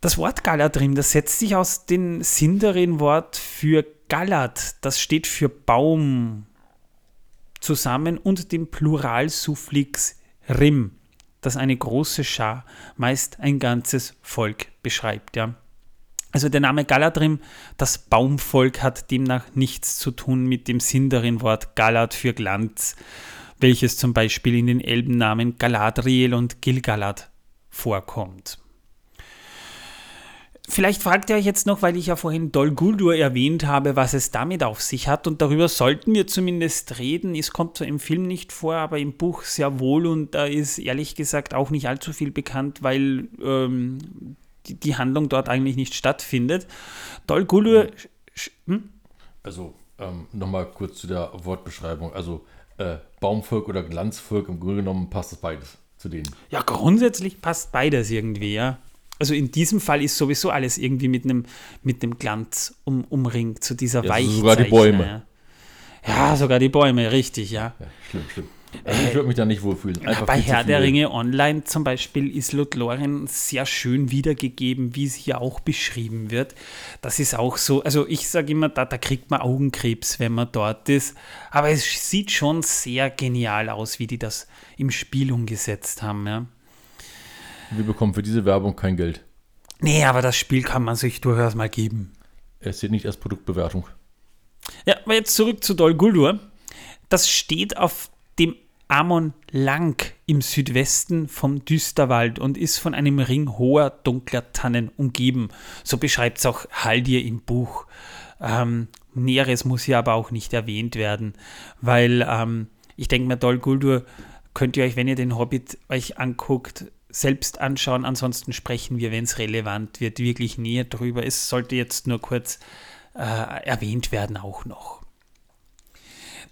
Das Wort Galadrim, das setzt sich aus dem Sindarin-Wort für Galad, das steht für Baum, zusammen und dem Pluralsuffix Rim, das eine große Schar, meist ein ganzes Volk beschreibt. Ja. Also der Name Galadrim, das Baumvolk, hat demnach nichts zu tun mit dem Sindarin-Wort Galad für Glanz welches zum Beispiel in den Elbennamen Galadriel und Gilgalad vorkommt. Vielleicht fragt ihr euch jetzt noch, weil ich ja vorhin Dol Guldur erwähnt habe, was es damit auf sich hat und darüber sollten wir zumindest reden. Es kommt zwar im Film nicht vor, aber im Buch sehr wohl und da ist ehrlich gesagt auch nicht allzu viel bekannt, weil ähm, die, die, Handlung dort eigentlich nicht stattfindet. Dol Guldur... Hm? Also ähm, nochmal kurz zu der Wortbeschreibung. Also äh, Baumvolk oder Glanzvolk, im Grunde genommen passt das beides zu denen. Ja, grundsätzlich passt beides irgendwie, ja. Also in diesem Fall ist sowieso alles irgendwie mit einem mit Glanz um, umringt, zu dieser ja, Weichzeichner. Sogar die Bäume. Ja. ja, sogar die Bäume, richtig, ja. ja schlimm, schlimm. Also ich würde mich da nicht wohlfühlen. Einfach bei Herr der Ringe Online zum Beispiel ist Lothlorien sehr schön wiedergegeben, wie es hier auch beschrieben wird. Das ist auch so, also ich sage immer, da, da kriegt man Augenkrebs, wenn man dort ist. Aber es sieht schon sehr genial aus, wie die das im Spiel umgesetzt haben. Ja. Wir bekommen für diese Werbung kein Geld. Nee, aber das Spiel kann man sich durchaus mal geben. Es sieht nicht als Produktbewertung. Ja, aber jetzt zurück zu Dol Guldur. Das steht auf dem Amon Lang im Südwesten vom Düsterwald und ist von einem Ring hoher, dunkler Tannen umgeben. So beschreibt es auch Haldir im Buch. Ähm, Näheres muss hier aber auch nicht erwähnt werden, weil ähm, ich denke mir, Dol Guldur könnt ihr euch, wenn ihr den Hobbit euch anguckt, selbst anschauen. Ansonsten sprechen wir, wenn es relevant wird, wirklich näher drüber. Es sollte jetzt nur kurz äh, erwähnt werden auch noch.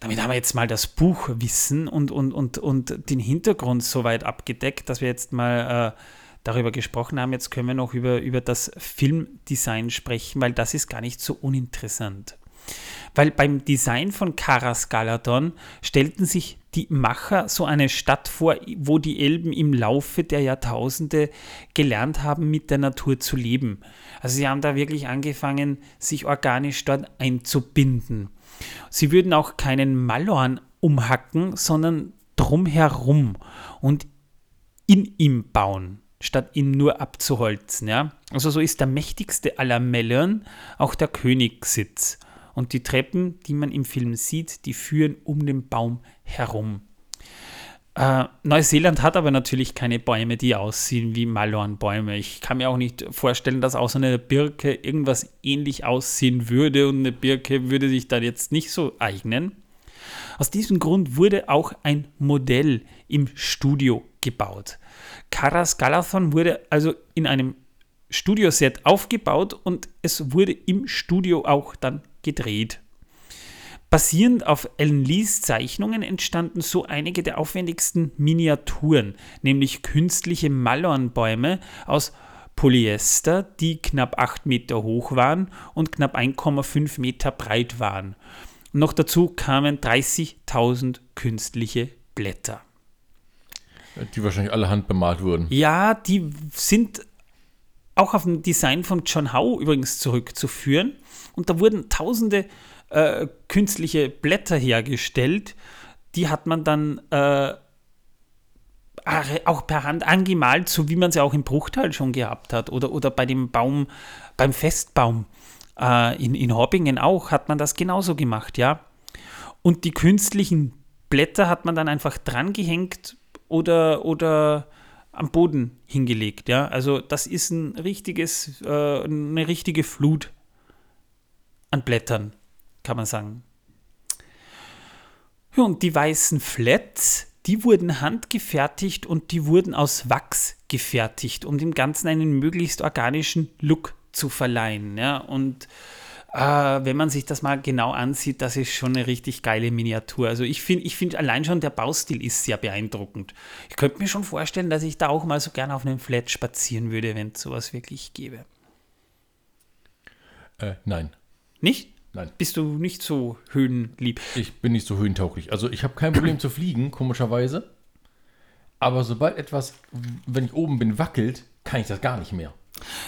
Damit haben wir jetzt mal das Buchwissen und, und, und, und den Hintergrund so weit abgedeckt, dass wir jetzt mal äh, darüber gesprochen haben. Jetzt können wir noch über, über das Filmdesign sprechen, weil das ist gar nicht so uninteressant. Weil beim Design von Karas Galadon stellten sich die Macher so eine Stadt vor, wo die Elben im Laufe der Jahrtausende gelernt haben, mit der Natur zu leben. Also sie haben da wirklich angefangen, sich organisch dort einzubinden. Sie würden auch keinen Malorn umhacken, sondern drumherum und in ihm bauen, statt ihn nur abzuholzen. Ja? Also so ist der mächtigste aller Mellern auch der Königssitz. Und die Treppen, die man im Film sieht, die führen um den Baum herum. Äh, Neuseeland hat aber natürlich keine Bäume, die aussehen wie Malornbäume. Ich kann mir auch nicht vorstellen, dass außer einer Birke irgendwas ähnlich aussehen würde und eine Birke würde sich da jetzt nicht so eignen. Aus diesem Grund wurde auch ein Modell im Studio gebaut. Karas Galathon wurde also in einem Studioset aufgebaut und es wurde im Studio auch dann gedreht. Basierend auf Ellen Lees Zeichnungen entstanden so einige der aufwendigsten Miniaturen, nämlich künstliche Malornbäume aus Polyester, die knapp 8 Meter hoch waren und knapp 1,5 Meter breit waren. Noch dazu kamen 30.000 künstliche Blätter. Die wahrscheinlich alle handbemalt wurden. Ja, die sind auch auf ein Design von John Howe übrigens zurückzuführen. Und da wurden tausende äh, künstliche Blätter hergestellt. Die hat man dann äh, auch per Hand angemalt, so wie man sie auch im Bruchtal schon gehabt hat. Oder, oder bei dem Baum, beim Festbaum äh, in, in Hobbingen auch, hat man das genauso gemacht, ja. Und die künstlichen Blätter hat man dann einfach dran gehängt oder, oder am Boden hingelegt, ja. Also das ist ein richtiges, äh, eine richtige Flut an Blättern, kann man sagen. Ja, und die weißen Flats, die wurden handgefertigt und die wurden aus Wachs gefertigt, um dem Ganzen einen möglichst organischen Look zu verleihen. Ja? Und äh, wenn man sich das mal genau ansieht, das ist schon eine richtig geile Miniatur. Also ich finde ich find allein schon der Baustil ist sehr beeindruckend. Ich könnte mir schon vorstellen, dass ich da auch mal so gerne auf einem Flat spazieren würde, wenn es sowas wirklich gäbe. Äh, nein. Nicht? Nein. Bist du nicht so höhenlieb? Ich bin nicht so höhentauglich. Also ich habe kein Problem zu fliegen, komischerweise. Aber sobald etwas, wenn ich oben bin, wackelt, kann ich das gar nicht mehr.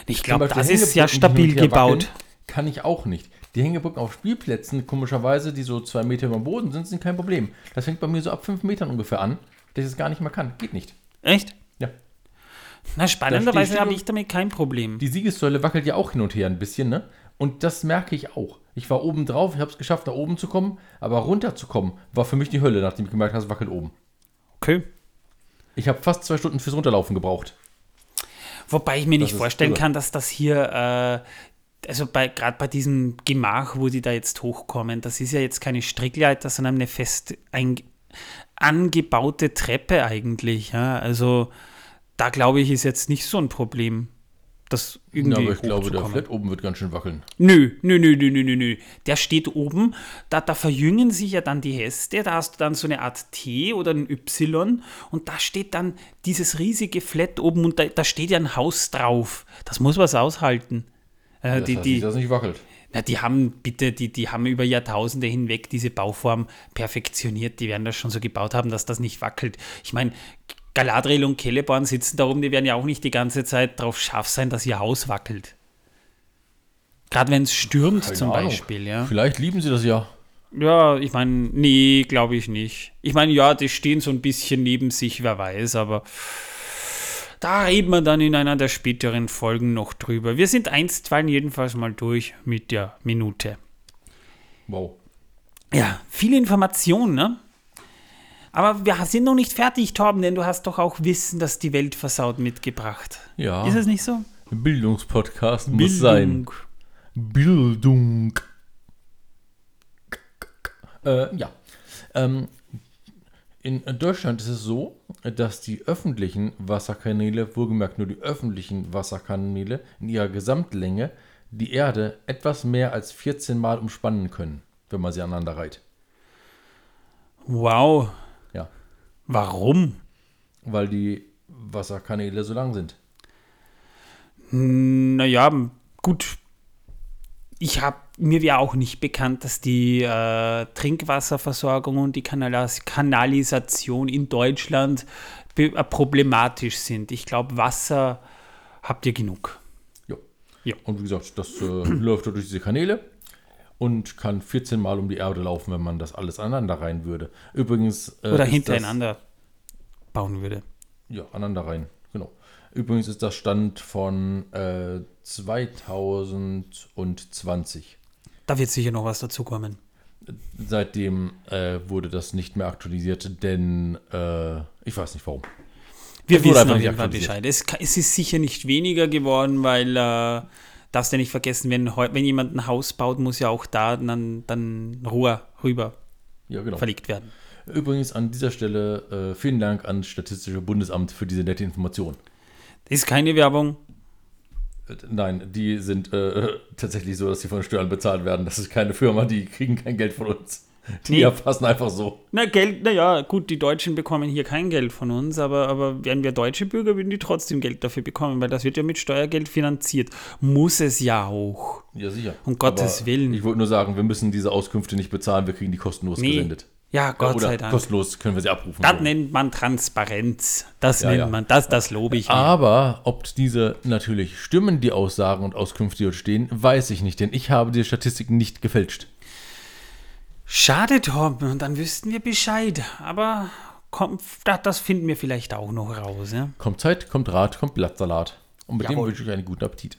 Ich glaube, das ist ja stabil gebaut. Wackeln, kann ich auch nicht. Die Hängebrücken auf Spielplätzen, komischerweise, die so zwei Meter über dem Boden sind, sind kein Problem. Das fängt bei mir so ab fünf Metern ungefähr an, dass ich das gar nicht mehr kann. Geht nicht. Echt? Ja. Na, spannenderweise habe ich damit kein Problem. Die Siegessäule wackelt ja auch hin und her ein bisschen, ne? Und das merke ich auch. Ich war oben drauf, ich habe es geschafft, da oben zu kommen, aber runterzukommen war für mich die Hölle, nachdem ich gemerkt habe, es wackelt oben. Okay. Ich habe fast zwei Stunden fürs Runterlaufen gebraucht. Wobei ich mir das nicht vorstellen irre. kann, dass das hier, äh, also bei, gerade bei diesem Gemach, wo die da jetzt hochkommen, das ist ja jetzt keine Strickleiter, sondern eine fest ein, angebaute Treppe eigentlich. Ja? Also da glaube ich, ist jetzt nicht so ein Problem das irgendwie. Ja, aber ich glaube, der Flat oben wird ganz schön wackeln. Nö, nö, nö, nö, nö, nö. Der steht oben, da, da verjüngen sich ja dann die Häste, da hast du dann so eine Art T oder ein Y und da steht dann dieses riesige Flat oben und da, da steht ja ein Haus drauf. Das muss was aushalten. Äh, das die, heißt, die, das nicht wackelt. Na, die haben bitte, die, die haben über Jahrtausende hinweg diese Bauform perfektioniert. Die werden das schon so gebaut haben, dass das nicht wackelt. Ich meine, Galadriel und Celeborn sitzen da oben, die werden ja auch nicht die ganze Zeit darauf scharf sein, dass ihr Haus wackelt. Gerade wenn es stürmt Keine zum Ahnung. Beispiel, ja. Vielleicht lieben sie das ja. Ja, ich meine, nee, glaube ich nicht. Ich meine, ja, die stehen so ein bisschen neben sich, wer weiß, aber da reden wir dann in einer der späteren Folgen noch drüber. Wir sind einstweilen jedenfalls mal durch mit der Minute. Wow. Ja, viele Informationen, ne? Aber wir sind noch nicht fertig, Torben, denn du hast doch auch Wissen, dass die Welt versaut mitgebracht. Ja. Ist es nicht so? Bildungspodcast Bildung. muss sein. Bildung. Äh, ja. Ähm, in Deutschland ist es so, dass die öffentlichen Wasserkanäle, wohlgemerkt nur die öffentlichen Wasserkanäle in ihrer Gesamtlänge die Erde etwas mehr als 14 Mal umspannen können, wenn man sie aneinander reiht. Wow. Warum? Weil die Wasserkanäle so lang sind. Naja, gut. Ich habe mir wäre auch nicht bekannt, dass die äh, Trinkwasserversorgung und die Kanalis Kanalisation in Deutschland äh, problematisch sind. Ich glaube, Wasser habt ihr genug. Ja. Ja. Und wie gesagt, das äh, läuft durch diese Kanäle und kann 14 Mal um die Erde laufen, wenn man das alles aneinander rein würde. Übrigens. äh, Oder hintereinander bauen würde. Das, ja, aneinander rein. Genau. Übrigens ist das Stand von äh, 2020. Da wird sicher noch was dazukommen. Seitdem äh, wurde das nicht mehr aktualisiert, denn äh, ich weiß nicht warum. Wir wissen auf jeden Fall. Bescheid. Es, es ist sicher nicht weniger geworden, weil äh, darfst ja nicht vergessen, wenn, wenn jemand ein Haus baut, muss ja auch da dann, dann Rohr rüber Ja, genau. verlegt werden. Übrigens an dieser Stelle äh, vielen Dank ans Statistische Bundesamt für diese nette Information. Das ist keine Werbung. Äh, Nein, die sind äh, tatsächlich so, dass sie von Steuern bezahlt werden. Das ist keine Firma, die kriegen kein Geld von uns. Die Nee. erfassen einfach so. Na, Geld, naja, gut, die Deutschen bekommen hier kein Geld von uns, aber, aber wären wir deutsche Bürger, würden die trotzdem Geld dafür bekommen, weil das wird ja mit Steuergeld finanziert. Muss es ja auch. Ja, sicher. Um Gottes Aber Willen. Ich wollte nur sagen, wir müssen diese Auskünfte nicht bezahlen, wir kriegen die kostenlos Nee. gesendet. Ja, Gott Oder sei Dank. kostenlos können wir sie abrufen. Das so. nennt man Transparenz. Das Ja, nennt ja. man, das, das lobe ich mir. Aber ob diese natürlich stimmen, die Aussagen und Auskünfte, die dort stehen, weiß ich nicht, denn ich habe die Statistiken nicht gefälscht. Schade, Tom, und dann wüssten wir Bescheid. Aber komm, da- das finden wir vielleicht auch noch raus. Ja, Kommt Zeit, kommt Rat, kommt Blattsalat. Und mit dem Jawohl. wünsche ich einen guten Appetit.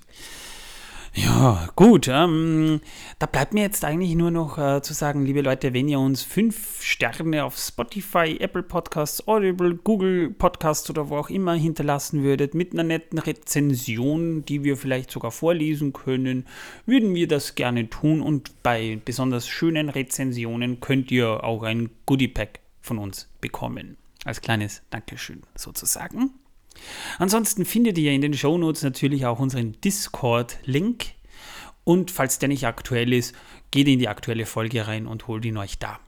Ja gut. Ähm, da bleibt mir jetzt eigentlich nur noch äh, zu sagen, liebe Leute, wenn ihr uns fünf Sterne auf Spotify, Apple Podcasts, Audible, Google Podcasts oder wo auch immer hinterlassen würdet, mit einer netten Rezension, die wir vielleicht sogar vorlesen können, würden wir das gerne tun. Und bei besonders schönen Rezensionen könnt ihr auch ein Goodie Pack von uns bekommen. Als kleines Dankeschön sozusagen. Ansonsten findet ihr in den Shownotes natürlich auch unseren Discord-Link. Und falls der nicht aktuell ist, geht in die aktuelle Folge rein und holt ihn euch da.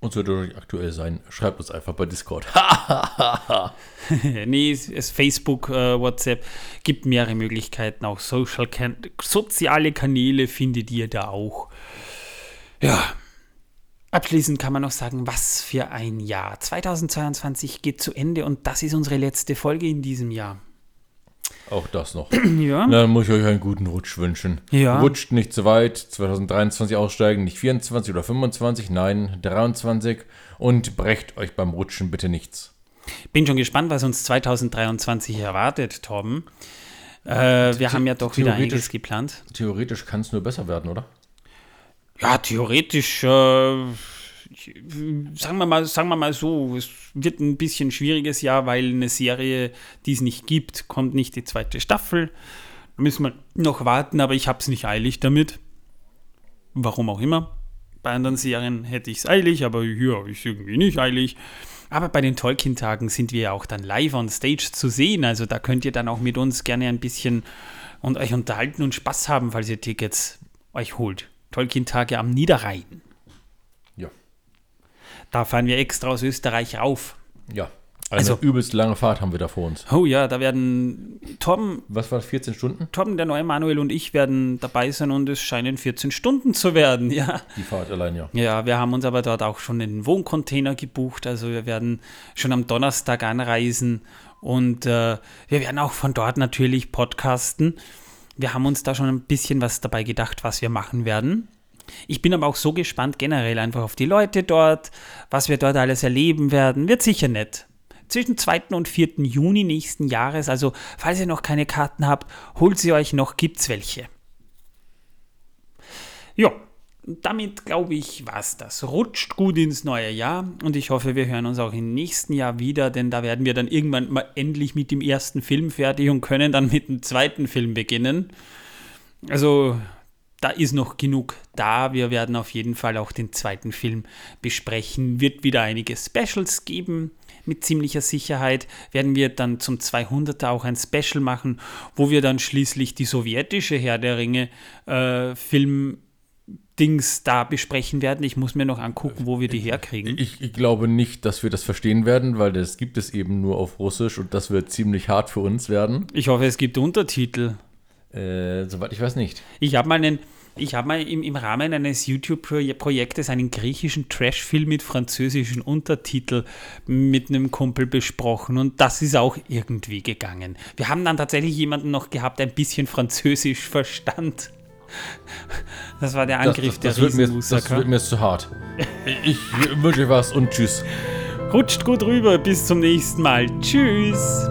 Und sollte euch aktuell sein, schreibt uns einfach bei Discord. nee, es es Facebook, äh, WhatsApp gibt mehrere Möglichkeiten. Auch Social kan soziale Kanäle findet ihr da auch. Ja. Abschließend kann man noch sagen, was für ein Jahr. 2022 geht zu Ende und das ist unsere letzte Folge in diesem Jahr. Auch das noch. Ja. Dann muss ich euch einen guten Rutsch wünschen. Ja. Rutscht nicht zu weit, 2023 aussteigen, nicht 24 oder 25, nein, 23 und brecht euch beim Rutschen bitte nichts. Bin schon gespannt, was uns 2023 erwartet, Torben. Äh, wir haben ja doch wieder theoretisch- einiges geplant. Theoretisch kann es nur besser werden, oder? Ja, theoretisch, äh, sagen, wir mal, sagen wir mal so, es wird ein bisschen schwieriges Jahr, weil eine Serie, die es nicht gibt, kommt nicht die zweite Staffel. Da müssen wir noch warten, aber ich habe es nicht eilig damit. Warum auch immer. Bei anderen Serien hätte ich es eilig, aber hier habe ich es irgendwie nicht eilig. Aber bei den Tolkien-Tagen sind wir ja auch dann live on stage zu sehen. Also da könnt ihr dann auch mit uns gerne ein bisschen und euch unterhalten und Spaß haben, falls ihr Tickets euch holt. Tolkien-Tage am Niederrhein. Ja. Da fahren wir extra aus Österreich rauf. Ja. Eine Also- übelst lange Fahrt haben wir da vor uns. Oh ja, da werden Torben, Was war das, 14 Stunden? Torben, der neue Manuel und ich werden dabei sein und es scheinen 14 Stunden zu werden, ja. Die Fahrt allein, ja. Ja, wir haben uns aber dort auch schon einen Wohncontainer gebucht. Also wir werden schon am Donnerstag anreisen und äh, wir werden auch von dort natürlich podcasten. Wir haben uns da schon ein bisschen was dabei gedacht, was wir machen werden. Ich bin aber auch so gespannt generell einfach auf die Leute dort, was wir dort alles erleben werden. Wird sicher nett. Zwischen 2. und 4. Juni nächsten Jahres, also falls ihr noch keine Karten habt, holt sie euch noch, gibt's welche. Ja, damit glaube ich, war's das. Rutscht gut ins neue Jahr und ich hoffe, wir hören uns auch im nächsten Jahr wieder, denn da werden wir dann irgendwann mal endlich mit dem ersten Film fertig und können dann mit dem zweiten Film beginnen. Also, da ist noch genug da. Wir werden auf jeden Fall auch den zweiten Film besprechen. Wird wieder einige Specials geben. Mit ziemlicher Sicherheit werden wir dann zum 200er auch ein Special machen, wo wir dann schließlich die sowjetische Herr der Ringe äh, Film Dings da besprechen werden. Ich muss mir noch angucken, wo wir die herkriegen. Ich, ich, glaube nicht, dass wir das verstehen werden, weil das gibt es eben nur auf Russisch und das wird ziemlich hart für uns werden. Ich hoffe, es gibt Untertitel. Äh, soweit ich weiß nicht. Ich habe mal einen. Ich habe mal im, im Rahmen eines YouTube-Projektes einen griechischen Trash-Film mit französischen Untertitel mit einem Kumpel besprochen und das ist auch irgendwie gegangen. Wir haben dann tatsächlich jemanden noch gehabt, der ein bisschen Französisch verstand. Das war der Angriff das, das, das der Riesenmusaker. Das wird mir zu hart. Ich wünsche was und tschüss. Rutscht gut rüber, bis zum nächsten Mal. Tschüss.